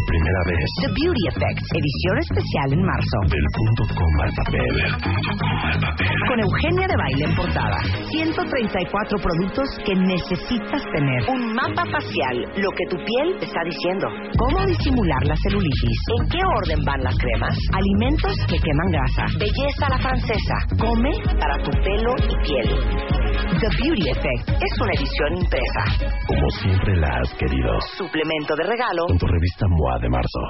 por primera vez. The Beauty Effect, edición especial en marzo. Del punto coma al papel. Del punto coma al papel. Con Eugenia de Baile en portada. 134 productos que necesitas tener. Un mapa facial, lo que tu piel está diciendo. Cómo disimular la celulitis. En qué orden van las cremas. Alimentos que queman grasa. Belleza a la francesa. Come para tu pelo y piel. The Beauty Effect es una edición impresa. Como siempre la has querido. Suplemento de regalo. Con tu revista MOA de marzo.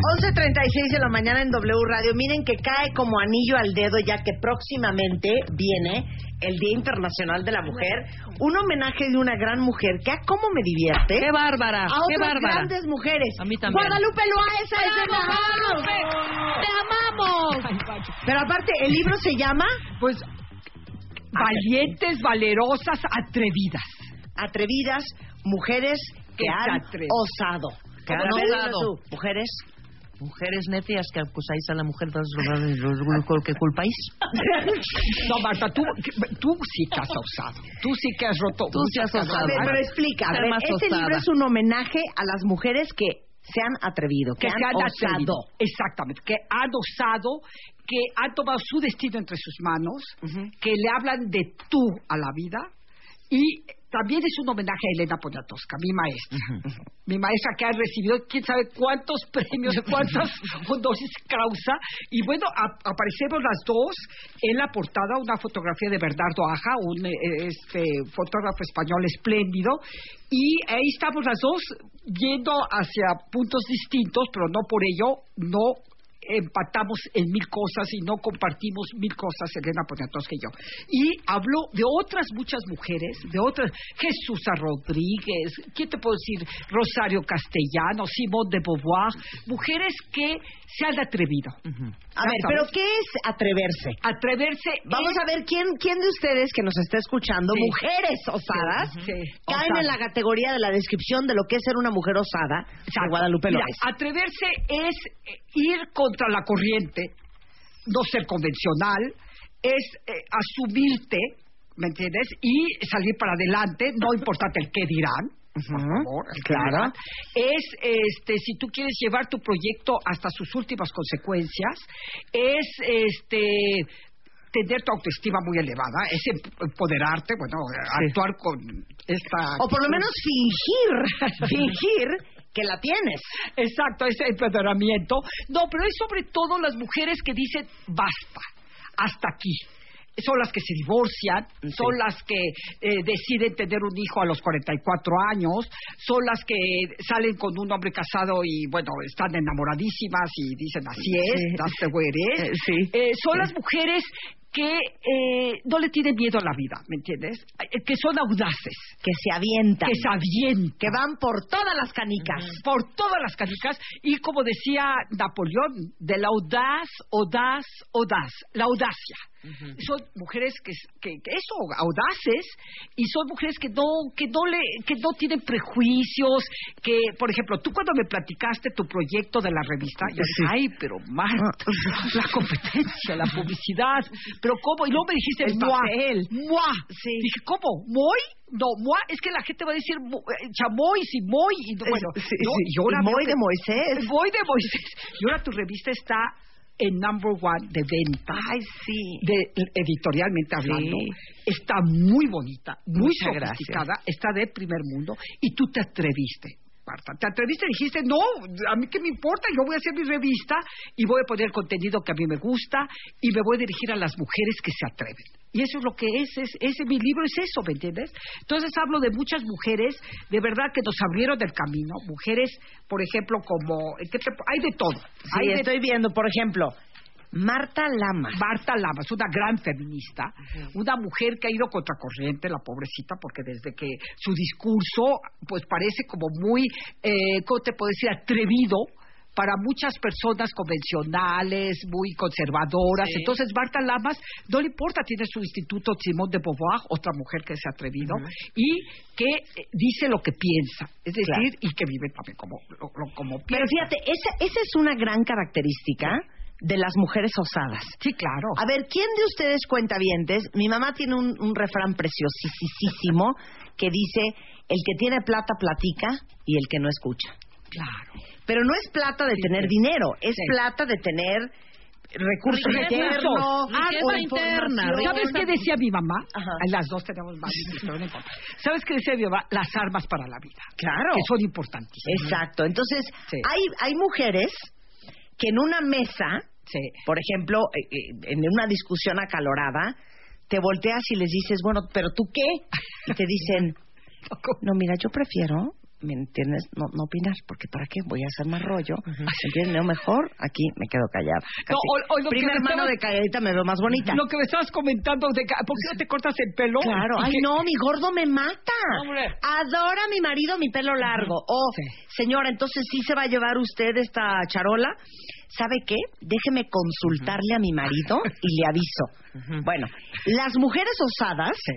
11.36 de la mañana en W Radio. Miren que cae como anillo al dedo ya que próximamente viene el Día Internacional de la Mujer. Un homenaje de una gran mujer que, ah, ¿cómo me divierte? ¡Qué bárbara! A ¡Qué otras bárbara! grandes mujeres. A mí también. Guadalupe Loaesa es de nosotros. ¡Te amamos! Pero aparte, el libro se llama Pues valientes, valerosas, atrevidas. Atrevidas, mujeres que han osado. Que han A osado. Mujeres. Mujeres necias que acusáis a la mujer de lo que culpáis. No, Marta, tú, tú sí que has osado. Tú sí que has roto. Tú sí has osado. Pero explica. A Ser ver, más este osada. libro es un homenaje a las mujeres que se han atrevido, que, que se han, han osado. atrevido. Exactamente, que han osado, que han tomado su destino entre sus manos, que le hablan de tú a la vida y también es un homenaje a Elena Poniatowska, mi maestra. Mi maestra que ha recibido quién sabe cuántos premios, cuántas honores causa. Y bueno, a- aparecemos las dos en la portada, una fotografía de Bernardo Aja, un eh, este, fotógrafo español espléndido. Y ahí estamos las dos yendo hacia puntos distintos, pero no por ello no empatamos en mil cosas y no compartimos mil cosas, Elena Poniatowska y yo. Y hablo de otras muchas mujeres, de otras, Jesús Rodríguez, ¿quién te puedo decir? Rosario Castellano, Simone de Beauvoir, mujeres que se han atrevido. A ver, pero ¿qué es atreverse? Atreverse Vamos es- a ver quién, quién de ustedes que nos está escuchando, Sí. mujeres osadas, Sí, caen en la categoría de la descripción de lo que es ser una mujer osada de. Guadalupe Mira, López. atreverse es eh, ir contra la corriente, no ser convencional, es eh, asumirte, ¿me entiendes? Y salir para adelante, no importante el qué dirán. Por favor, claro. Es, este, si tú quieres llevar tu proyecto hasta sus últimas consecuencias, es, este, tener tu autoestima muy elevada, es em- empoderarte, bueno, actuar con esta... O por lo menos fingir, fingir que la tienes. Exacto, ese empoderamiento. No, pero es sobre todo las mujeres que dicen basta, hasta aquí. Son las que se divorcian, son las que eh, deciden tener un hijo a los 44 años, son las que salen con un hombre casado y, bueno, están enamoradísimas y dicen así es, Sí. that's the way it is. Eh, sí. Eh, son las mujeres que eh, no le tienen miedo a la vida, ¿me entiendes? Eh, que son audaces, Que se avientan. que se avientan. Que van por todas las canicas. por todas las canicas. Y como decía Napoleón, de la audaz, audaz, audaz, la audacia. Son mujeres que, que, que eso, audaces, y son mujeres que no, que no le, que no tienen prejuicios, que, por ejemplo, tú cuando me platicaste tu proyecto de la revista, yo dije, ay, pero Marta, la competencia, la publicidad, pero cómo, y luego me dijiste, El moi, papel. moi. Dije, ¿cómo? ¿Moi? No, moi, es que la gente va a decir mo- eh, chamoy, y moi, y no, bueno, Sí, no, sí. ahora Moy de Moisés. Moy de Moisés. Y ahora tu revista está en number one de venta. Ay, sí. De, editorialmente hablando, está muy bonita, muy Muchas sofisticada, está de primer mundo y tú te atreviste. Marta, te atreviste y dijiste, no, a mí qué me importa, yo voy a hacer mi revista y voy a poner contenido que a mí me gusta y me voy a dirigir a las mujeres que se atreven. Y eso es lo que es, es ese mi libro es eso, ¿me entiendes? Entonces hablo de muchas mujeres, de verdad que nos abrieron el camino, mujeres, por ejemplo, como, ¿qué te- hay de todo. Sí, hay de estoy viendo, por ejemplo, Marta Lama. Marta Lamas, una gran feminista, una mujer que ha ido contracorriente, la pobrecita, porque desde que su discurso, pues parece como muy, eh, ¿cómo te puedo decir?, atrevido para muchas personas convencionales, muy conservadoras. Sí. Entonces, Marta Lamas, no le importa, tiene su instituto Simone de Beauvoir, otra mujer que se ha atrevido, y que eh, dice lo que piensa, es decir, Claro. y que vive también como, lo- lo- como piensa. Pero fíjate, esa, esa es una gran característica de las mujeres osadas. Sí, claro. A ver, ¿quién de ustedes cuentavientes? Mi mamá tiene un, un refrán preciosísimo que dice, el que tiene plata platica y el que no escucha. Claro. Pero no es plata de tener dinero, es Sí. plata de tener recursos internos, o interna. ¿Sabes qué decía mi mamá? Ajá. Las dos tenemos más, pero no importa. ¿Sabes qué decía mi mamá? Las armas para la vida. Claro. Que son importantísimas. Exacto. Entonces, hay, hay mujeres que en una mesa, Sí. por ejemplo, eh, eh, en una discusión acalorada, te volteas y les dices, bueno, pero tú qué? Y te dicen, no, mira, yo prefiero, ¿me entiendes? No, no opinar, porque ¿para qué? Voy a hacer más rollo. ¿Me entiendes? No, mejor aquí me quedo callada. No, Casi. o- o lo que Primer me mano estabas- de calladita me veo más bonita. Lo que me estabas comentando de ¿por qué no te cortas el pelo? Claro, ay que- no, mi gordo me mata. Hombre. Adora mi marido mi pelo largo. Oh, Sí. señora, entonces sí se va a llevar usted esta charola. ¿Sabe qué? Déjeme consultarle a mi marido y le aviso. Bueno, las mujeres osadas Sí.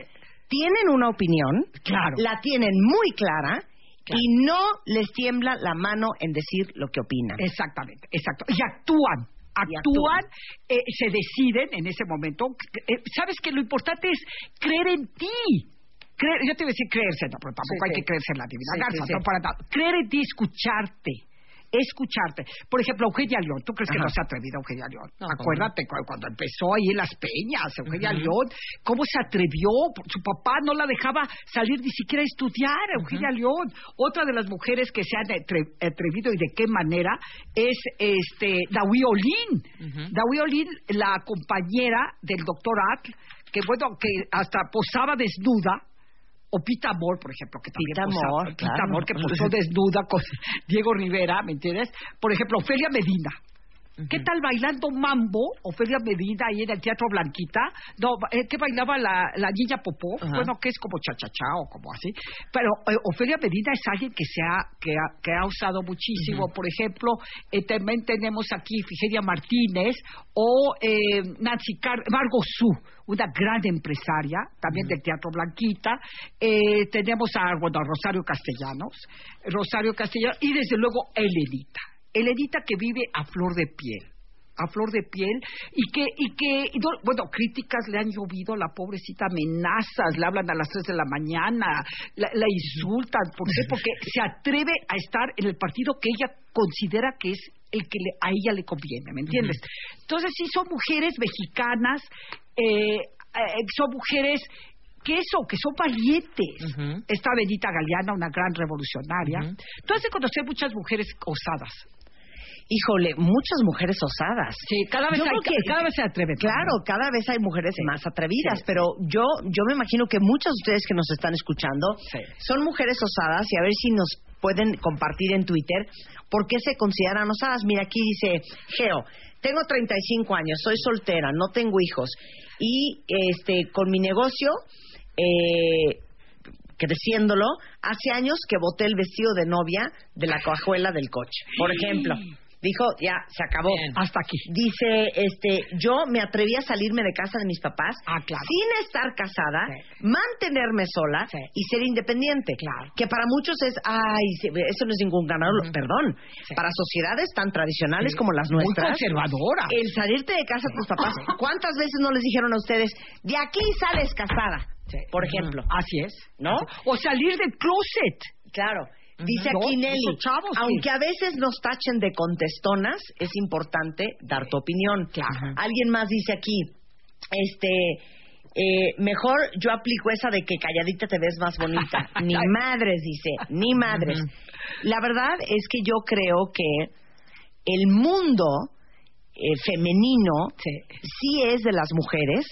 tienen una opinión, Claro. la tienen muy clara Claro. y no les tiembla la mano en decir lo que opinan. Exactamente, exacto. Y actúan. Y Actúan, eh, se deciden en ese momento. Eh, Sabes que lo importante es creer en ti. Creer, yo te iba a decir creerse, no, pero tampoco Sí, hay sí. que creerse en la divina sí. no para nada. Creer en ti, escucharte. Escucharte. Por ejemplo, Eugenia León. ¿Tú crees que Ajá. no se ha atrevido Eugenia León? No, Acuérdate cu- cuando empezó ahí en las peñas, Eugenia León, cómo se atrevió. Su papá no la dejaba salir ni siquiera a estudiar, Eugenia León. Otra de las mujeres que se han atre- atrevido y de qué manera es este Dawi Olin. Dawi Olin, la compañera del doctor Atl, que bueno, que hasta posaba desnuda. O Pita Amor, por ejemplo, que también Pita posaba- Amor, Pita claro. Amor, que posó desnuda con Diego Rivera, ¿me entiendes? Por ejemplo, Ofelia Medina. ¿Qué tal bailando mambo, Ofelia Medina ahí en el Teatro Blanquita? No, eh, que bailaba la, la niña Popó, Ajá. bueno, que es como chachachá o como así. Pero eh, Ofelia Medina es alguien que se ha, que ha, que ha usado muchísimo. Por ejemplo, eh, también tenemos aquí Figenia Martínez o eh, Nancy Car Margot Su, una gran empresaria, también del Teatro Blanquita. Eh, tenemos a, bueno, a Rosario Castellanos, Rosario Castellanos y desde luego Elenita. Elenita que vive a flor de piel a flor de piel y que y que y no- bueno críticas le han llovido a la pobrecita amenazas le hablan a las 3 de la mañana la, la insultan ¿por qué? porque se atreve a estar en el partido que ella considera que es el que le- a ella le conviene ¿me entiendes? entonces sí son mujeres mexicanas eh, eh, son mujeres que eso, que son valientes. Ujú. Está Benita Galeana, una gran revolucionaria. De conocer muchas mujeres osadas. Híjole, muchas mujeres osadas. Sí, cada vez, hay- que- cada vez se atreven. Claro, cada vez hay mujeres más atrevidas, Sí. pero yo yo me imagino que muchas de ustedes que nos están escuchando Sí. son mujeres osadas y a ver si nos pueden compartir en Twitter por qué se consideran osadas. Mira, aquí dice Geo, tengo 35 años, soy soltera, no tengo hijos y este con mi negocio eh, creciéndolo, hace años que boté el vestido de novia de la cajuela del coche. Por ejemplo, dijo, ya, se acabó. Bien. Hasta aquí. Dice, este, yo me atreví a salirme de casa de mis papás Ah, claro. sin estar casada, Sí. mantenerme sola Sí. y ser independiente. Claro. Que para muchos es, ay, eso no es ningún ganador. Perdón. Sí. Para sociedades tan tradicionales como las Muy nuestras. conservadora. El salirte de casa de tus papás, ¿cuántas veces no les dijeron a ustedes, de aquí sales casada? Por ejemplo. Así es. ¿No? O salir del closet. Claro. Dice No, aquí Nelly, chavos, aunque a veces nos tachen de contestonas, es importante dar tu opinión. Claro. Alguien más dice aquí, este, eh, mejor yo aplico esa de que calladita te ves más bonita. ni madres, dice, ni madres. La verdad es que yo creo que el mundo eh, femenino Sí. sí es de las mujeres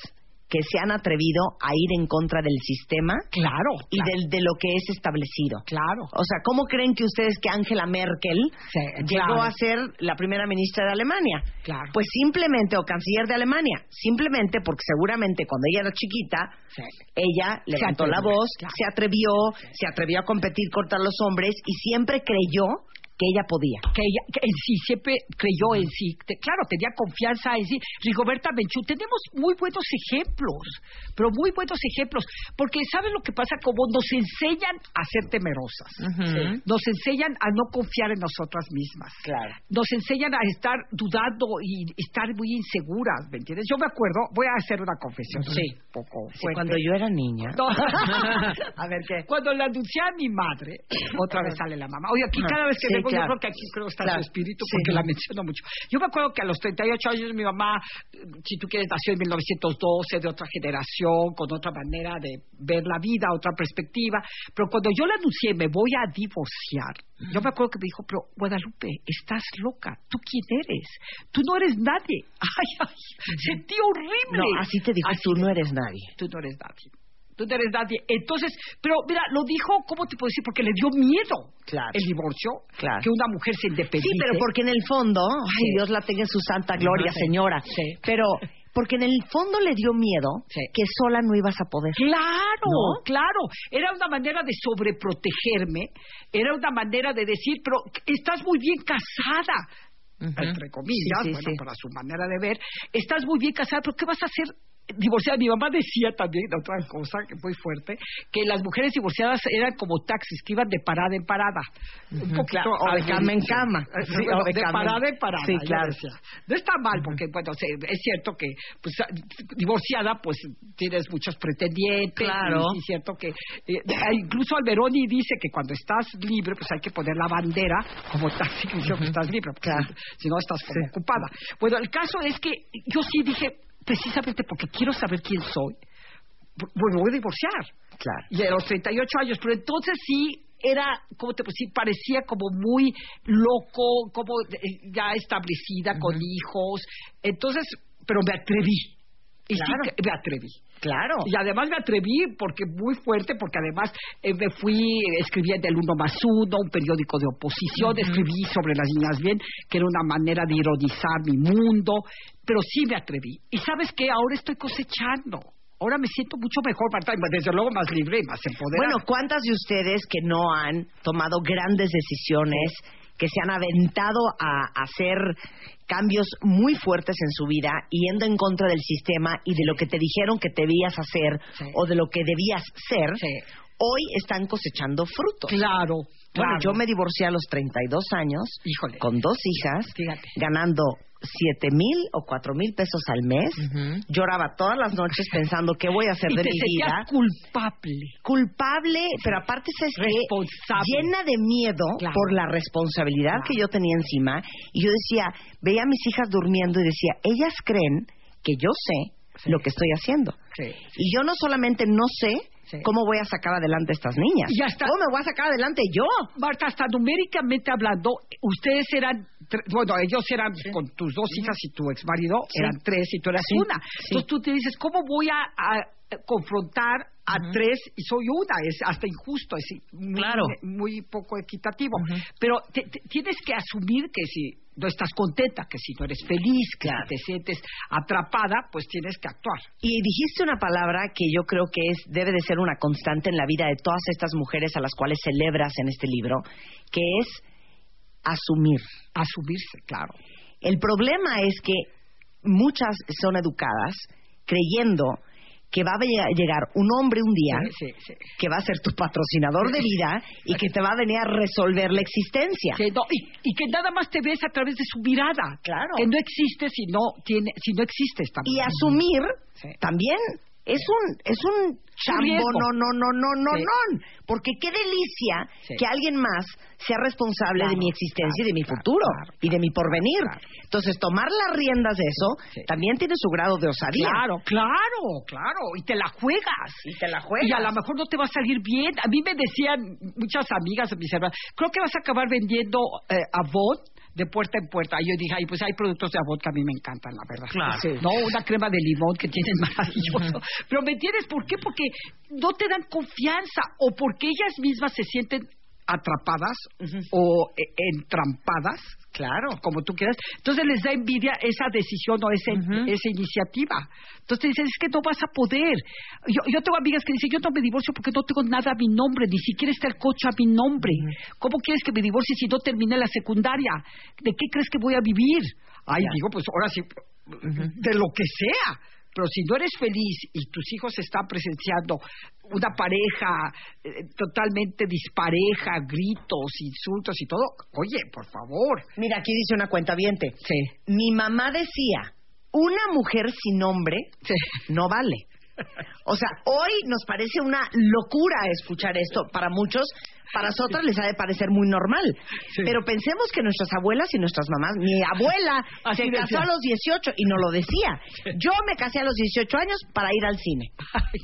que se han atrevido a ir en contra del sistema Claro. y claro, del- de lo que es establecido. Claro. O sea, ¿cómo creen que ustedes que Angela Merkel Sí, llegó claro. a ser la primera ministra de Alemania? Claro. Pues simplemente, o canciller de Alemania, simplemente porque seguramente cuando ella era chiquita, Sí. ella levantó la atrevió, voz, claro. se atrevió, se atrevió a competir contra los hombres y siempre creyó que ella podía. que ella que en sí siempre creyó en sí. Te- claro, tenía confianza en sí. Rigoberta Menchú, tenemos muy buenos ejemplos, pero muy buenos ejemplos, porque ¿sabes lo que pasa? Como nos enseñan a ser temerosas, nos enseñan a no confiar en nosotras mismas. Claro. Nos enseñan a estar dudando y estar muy inseguras, ¿me entiendes? Yo me acuerdo, voy a hacer una confesión Sí. un poco Sí, cuando yo era niña. No. A ver qué. Cuando le anuncié a mi madre, otra vez sale la mamá. Oye, aquí cada vez que Sí, claro. yo creo que aquí creo está Claro. su espíritu, Sí. porque la menciono mucho. Yo me acuerdo que a los 38 años mi mamá, eh, si tú quieres, nació en 1912, de otra generación, con otra manera de ver la vida, otra perspectiva. Pero cuando yo le anuncié, me voy a divorciar, yo me acuerdo que me dijo, pero Guadalupe, estás loca. ¿Tú quién eres? Tú no eres nadie. Ay, ay, sentí horrible. No, así te dijo, Así tú no eres nadie. tú no eres nadie. Tú no eres nadie. Entonces, pero mira, lo dijo, ¿cómo te puedo decir? Porque le dio miedo Claro. el divorcio, Claro. que una mujer se independice. Sí, pero porque en el fondo, ay, Sí. Dios la tenga en su santa gloria, sí. señora. Sí. Pero porque en el fondo le dio miedo Sí. que sola no ibas a poder. Claro, ¿No? claro. Era una manera de sobreprotegerme, era una manera de decir, pero estás muy bien casada, entre comillas, Sí, sí, bueno, para su manera de ver, estás muy bien casada, pero ¿qué vas a hacer? Divorciada, mi mamá decía también otra cosa que muy fuerte, que las mujeres divorciadas eran como taxis que iban de parada en parada, un poquito Claro, o de cama en cama. Sí, o de de, cama en- parada en parada. Sí, claro. decía. No está mal porque bueno, es cierto que pues ah, divorciada pues tienes muchos pretendientes, Claro. y, y cierto que eh, eh, incluso Alberoni dice que cuando estás libre pues hay que poner la bandera como taxi que dice que estás libre, porque Claro. si, si no estás como ocupada. Bueno, el caso es que yo sí dije precisamente porque quiero saber quién soy, pues me voy a divorciar. Claro. Y a los 38 años, pero entonces sí era, como te puedo decir, parecía como muy loco, como eh, ya establecida, con hijos. Entonces, pero me atreví. Y sí Claro. que me atreví. Claro. Y además me atreví porque muy fuerte, porque además eh, me fui, eh, escribí en el Uno más Uno, un periódico de oposición, escribí sobre las niñas bien, que era una manera de ironizar mi mundo, pero sí me atreví. Y sabes qué, ahora estoy cosechando. Ahora me siento mucho mejor, desde luego más libre y más empoderada. Bueno, ¿cuántas de ustedes que no han tomado grandes decisiones, que se han aventado a hacer cambios muy fuertes en su vida, yendo en contra del sistema y de lo que te dijeron que debías hacer Sí. o de lo que debías ser, Sí. hoy están cosechando frutos? claro, Bueno, claro. yo me divorcié a los 32 años, Híjole. con dos hijas, Fíjate. ganando siete mil o cuatro mil pesos al mes. Lloraba todas las noches pensando qué voy a hacer y de te mi vida. culpable. Culpable, pero aparte. Responsable. llena de miedo Claro. por la responsabilidad Claro. que yo tenía encima. Y yo decía, veía a mis hijas durmiendo y decía, ellas creen que yo sé Sí. lo que estoy haciendo. Sí. Y yo no solamente no sé Sí. cómo voy a sacar adelante a estas niñas. Y hasta- ¿Cómo me voy a sacar adelante yo? Marta, hasta numéricamente hablando, ustedes eran, tre- bueno, ellos eran con tus dos hijas y tu ex marido, eran tres y tú eras Sí, una. Entonces tú te dices, ¿cómo voy a, a confrontar a tres y soy una? Es hasta injusto, es muy, Claro. muy poco equitativo. Pero te- te- tienes que asumir que si no estás contenta, que si no eres feliz, que si te sientes atrapada, pues tienes que actuar. Y dijiste una palabra que yo creo que es debe de ser una constante en la vida de todas estas mujeres a las cuales celebras en este libro, que es asumir. Asumirse, claro. El problema es que muchas son educadas creyendo que va a lle- llegar un hombre un día Sí, sí, sí. que va a ser tu patrocinador de vida y que te va a venir a resolver la existencia. No, y, y que nada más te ves a través de su mirada. Claro. Que no existe si no tiene, si no existe esta Y asumir también es un es un chambo no no no no no Sí. no porque qué delicia Sí. que alguien más sea responsable Claro, de mi existencia y de mi claro, futuro y de mi porvenir. Entonces tomar las riendas de eso Sí. también tiene su grado de osadía. Claro, claro, claro. Y te la juegas. Y te la juegas. Y a lo mejor no te va a salir bien. A mí me decían muchas amigas, mis hermanas, creo que vas a acabar vendiendo eh, Avon de puerta en puerta. Y yo dije, ay, pues hay productos de Avon que a mí me encantan, la verdad. Claro. Sí. No, una crema de limón que tienen maravilloso. Pero ¿me entiendes por qué? Porque no te dan confianza o porque ellas mismas se sienten atrapadas o eh, entrampadas, Claro. como tú quieras. Entonces les da envidia esa decisión o ese- esa iniciativa. Entonces dicen, es que no vas a poder. Yo, yo tengo amigas que dicen, yo no me divorcio porque no tengo nada a mi nombre, ni siquiera está el coche a mi nombre. ¿Cómo quieres que me divorcie si no terminé la secundaria? ¿De qué crees que voy a vivir? Ay, digo, pues ahora sí, de lo que sea. Pero si no eres feliz y tus hijos están presenciando una pareja eh, totalmente dispareja, gritos, insultos y todo, oye, por favor. Mira, aquí dice una cuenta viente. Sí. Mi mamá decía, una mujer sin nombre Sí. no vale. O sea, hoy nos parece una locura escuchar esto para muchos. Para nosotras les ha de parecer muy normal. Sí. Pero pensemos que nuestras abuelas y nuestras mamás, mi abuela Así se casó a los 18 y no lo decía. Yo me casé a los 18 años para ir al cine. Ay.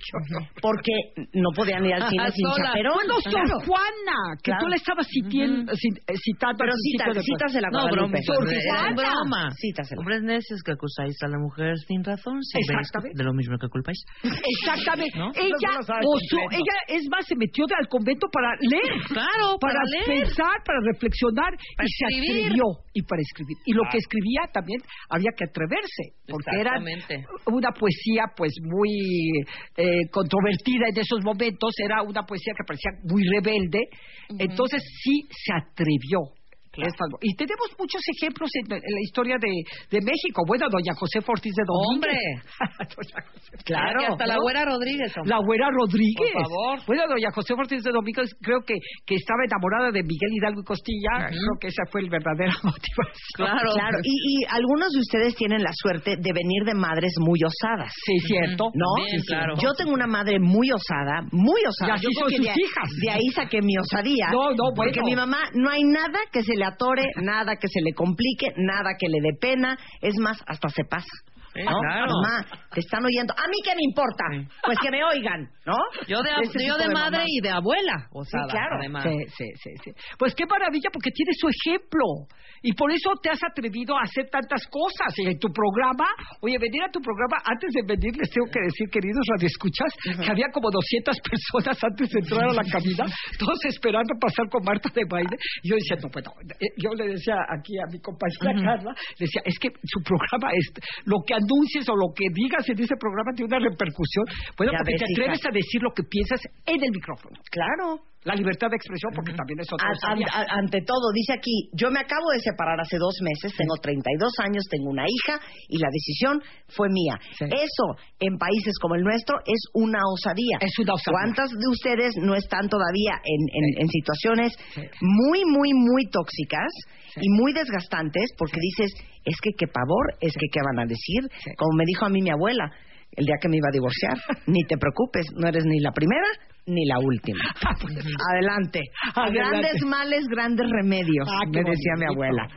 Porque no podían ir al cine sin chaperón. Bueno, Sor Claro. Juana, que Claro. tú le estabas eh, citando Pero al principio cita, de- cítasela, No, Guadalupe. Juana. broma. Cítasela. Hombres necios que acusáis a la mujer sin razón, sin ver Exactamente. de lo mismo que culpáis. Exactamente. ¿No? Ella, No completo. ella, es más, se metió de- al convento para leer. Claro, para, para leer. pensar, para reflexionar Para y se atrevió y para escribir. Y lo que escribía también había que atreverse, porque era una poesía pues muy eh, controvertida en esos momentos, era una poesía que parecía muy rebelde, entonces sí se atrevió. Y tenemos muchos ejemplos en, en la historia de, de México. Bueno, doña José Ortiz de Domínguez. ¡Hombre! Doña José- Claro. Y hasta la güera Rodríguez. hombre. La güera Rodríguez. Por favor. Bueno, doña José Ortiz de Domínguez creo que, que estaba enamorada de Miguel Hidalgo y Costilla. Creo que esa fue el verdadera motivación. Claro. Claro, y, y algunos de ustedes tienen la suerte de venir de madres muy osadas. Sí, cierto. ¿No? Bien, claro. Yo tengo una madre muy osada, muy osada. Y así Yo son sus de, hijas. De ahí saqué mi osadía. No, no, Porque bueno. mi mamá, no hay nada que se le atore, nada que se le complique, nada que le dé pena. Es más, hasta se pasa. ¿no? claro. Te están oyendo. ¿A mí qué me importa? Pues que me oigan, ¿no? Yo de, Ese yo de madre mamá. y de abuela. O sea, claro. además. Sí, sí, sí, sí. Pues qué maravilla, porque tiene su ejemplo. Y por eso te has atrevido a hacer tantas cosas. Y en tu programa, oye, venir a tu programa, antes de venir, les tengo que decir, queridos radioescuchas, que había como 200 personas antes de entrar a la cabina, todos esperando pasar con Marta de baile. Y yo decía, no, bueno, eh, yo le decía aquí a mi compañera Carla, le decía, es que su programa, es, lo que anuncies o lo que digas en ese programa tiene una repercusión. Bueno, Ya porque ves, te atreves hija. a decir lo que piensas en el micrófono. Claro. La libertad de expresión, porque también es otra cosa. an- an- ante todo, dice aquí, yo me acabo de separar hace dos meses, tengo 32 años, tengo una hija y la decisión fue mía. Sí. Eso, en países como el nuestro, es una osadía. Es una osadía. ¿Cuántas de ustedes no están todavía en, en- en situaciones Sí. muy, muy, muy tóxicas y muy desgastantes? Porque dices, es que qué pavor, es que qué van a decir. Sí. Como me dijo a mí mi abuela, el día que me iba a divorciar, ni te preocupes, no eres ni la primera ni la última. Adelante. Adelante. Grandes males, grandes remedios, Ah, me decía mi abuela.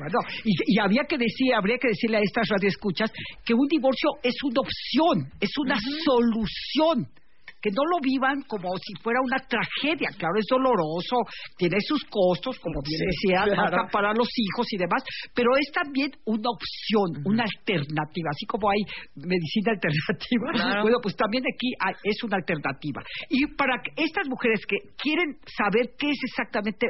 Y, y había que decir, habría que decirle a estas radioescuchas que un divorcio es una opción, es una solución. Que no lo vivan como si fuera una tragedia. Claro, es doloroso, tiene sus costos, como bien decía, claro. para los hijos y demás, pero es también una opción, una alternativa. Así como hay medicina alternativa, Claro. bueno, pues también aquí hay- es una alternativa. Y para estas mujeres que quieren saber qué es exactamente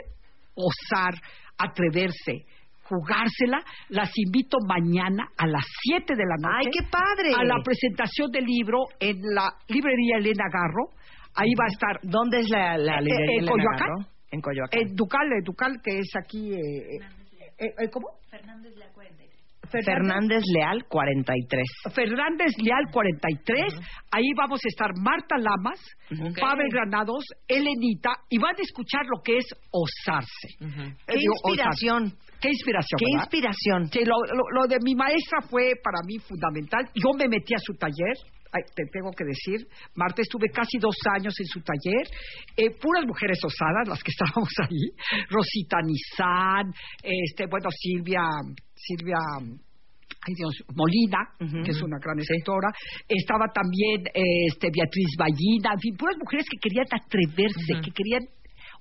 osar, atreverse, jugársela, las invito mañana a las 7 de la noche. ¡Ay, qué padre! A la presentación del libro en la librería Elena Garro. Ahí va a estar ¿Dónde es la, la Eh, librería? en Elena Coyoacán. Garro? En Coyoacán. en Ducal, en Ducal, que es aquí. eh, eh, eh, ¿Cómo? Fernández Leal, 43. Fernández Leal 43. Ahí vamos a estar Marta Lamas. Pavel Granados, Elenita, y van a escuchar lo que es osarse. ¡Qué digo, inspiración! Qué inspiración. ¡Qué ¿verdad? inspiración! Sí, lo, lo- lo de mi maestra fue para mí fundamental. Yo me metí a su taller, ay, te tengo que decir. Marta, estuve casi dos años en su taller. Eh, puras mujeres osadas, las que estábamos ahí. Rosita Nizán, este, bueno, Silvia, Silvia. Ay Dios, Molina, que es una gran escritora, estaba también este, Beatriz Ballina, en fin, puras mujeres que querían atreverse, que querían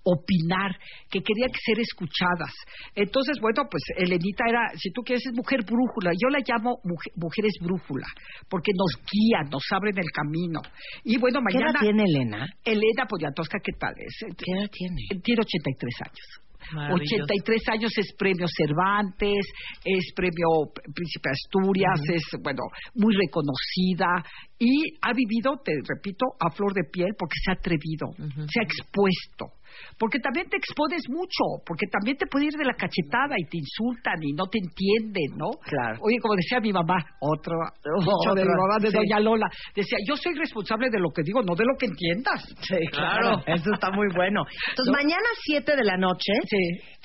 opinar, que querían ser escuchadas. Entonces, bueno, pues Elenita era, si tú quieres, es mujer brújula. Yo la llamo mujeres brújula, porque nos guían, nos abren el camino. Y bueno, mañana... ¿Qué edad tiene Elena? Elena Poniatowska, ¿qué tal es? ¿Qué edad tiene? Tiene 83 años. 83 años es premio Cervantes, es premio Príncipe Asturias, es, bueno, muy reconocida y ha vivido, te repito, a flor de piel porque se ha atrevido, se ha expuesto porque también te expones mucho, porque también te puede ir de la cachetada y te insultan y no te entienden, ¿no? Claro. Oye, como decía mi mamá, otro, otro de mi mamá, de Doña Lola, decía, yo soy responsable de lo que digo, no de lo que entiendas. Sí, claro. Eso está muy bueno. Entonces, mañana 7 de la noche,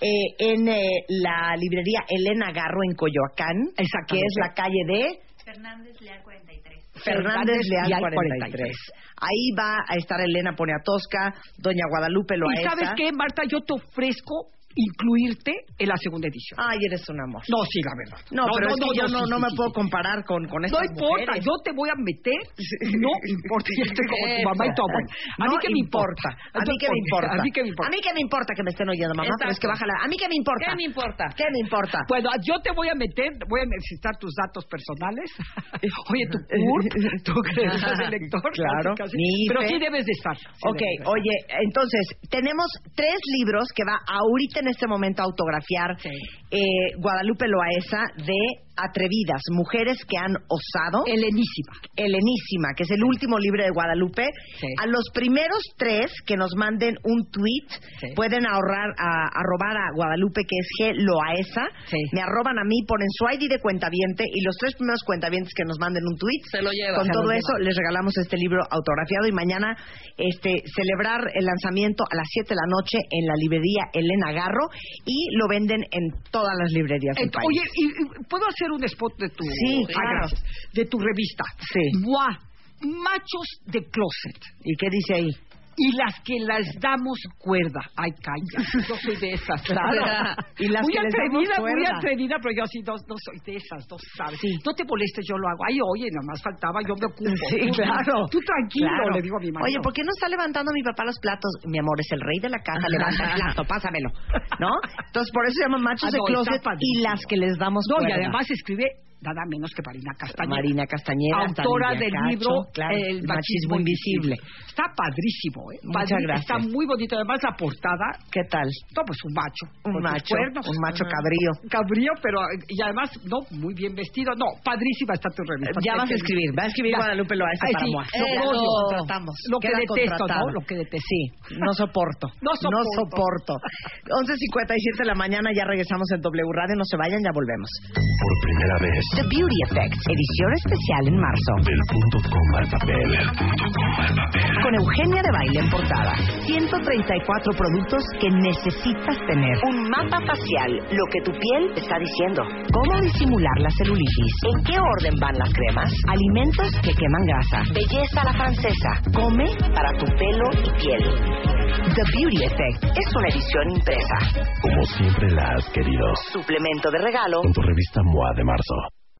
eh, en eh, la librería Elena Garro en Coyoacán, que es la calle de... Fernández Leal 43. Fernández Leal 43. Ahí va a estar Elena Poniatowska, Doña Guadalupe Loaesa. ¿Y sabes qué, Marta? Yo te ofrezco incluirte en la segunda edición. Ay, eres un amor. No, sí, la verdad. No, pero es que yo no, no me puedo comparar con, con estas No importa, mujeres. yo te voy a meter, no importa, yo estoy como tu mamá y tu abuela. A mí No que me importa. A mí que me importa. A mí que me importa. A mí que me importa que me estén oyendo, mamá, pero es que bájala. A mí que me importa. ¿Qué me importa? ¿Qué me importa? Bueno, yo te voy a meter, voy a necesitar tus datos personales. Oye, tu CURP, tu credencial de lector. Claro, Pero sí debes de estar. Ok, oye, entonces, tenemos tres libros que va ahorita en este momento autografiar Sí. eh, Guadalupe Loaesa de Atrevidas, Mujeres que han osado. Helenísima. Helenísima, que es el último libro de Guadalupe. Sí. A los primeros tres que nos manden un tweet Sí. pueden ahorrar a, arrobar a Guadalupe, que es G Loaesa. Sí. Me arroban a mí, ponen su ID de cuentaviente y los tres primeros cuentavientes que nos manden un tweet. Se lo lleva. Con Se todo eso les regalamos este libro autografiado y mañana este celebrar el lanzamiento a las 7 de la noche en la librería Elena Garro y lo venden en todas las librerías del Ent- país. Oye, ¿y, y puedo hacer un spot de tu Sí, claro. de tu revista? Sí. Buah, machos de closet. ¿Y qué dice ahí? Y las que las damos cuerda. Ay, calla. Yo soy de esas. Claro. Y las muy que les damos atrevida, muy cuerda. atrevida, pero yo así no, no soy de esas, no sabes. Sí. No te molestes, yo lo hago. Ay, oye, nada más faltaba, yo me ocupo. Sí, claro. Tú tranquilo, Claro. le digo a mi marido. Oye, ¿por qué no está levantando mi papá los platos? Mi amor, es el rey de la casa, levanta el plato, pásamelo. ¿No? Entonces, por eso se llaman machos Ah, de no, closet y las que les damos No, y cuerda. además escribe nada menos que Marina Castañeda. Marina Castañeda, autora del Cacho, libro claro, El machismo invisible. Está padrísimo, ¿eh? Muchas Padrí- gracias. Está muy bonito. Además, la portada, ¿Qué tal? no, pues un macho. Un macho, cuernos. un macho cabrío. Cabrío, pero, y además, no, muy bien vestido. No, padrísima está tu revista. Ya vas a escribir, va a escribir Ya. Guadalupe Loaesa Ay, para sí, lo Lo odio. contratamos. Lo que detesto. ¿no? Lo que detesto. Sí, no soporto. No soporto. soporto. 11.57 de la mañana, ya regresamos en W Radio. No se vayan, ya volvemos. Por primera vez, The Beauty Effect, edición especial en marzo. del punto coma al papel. Del punto coma al papel. Con Eugenia de Baile en portada. 134 productos que necesitas tener. Un mapa facial, lo que tu piel está diciendo. Cómo disimular la celulitis. En qué orden van las cremas. Alimentos que queman grasa. Belleza a la francesa. Come para tu pelo y piel. The Beauty Effect es una edición impresa. Como siempre la has querido. Suplemento de regalo Con tu revista MOA de marzo.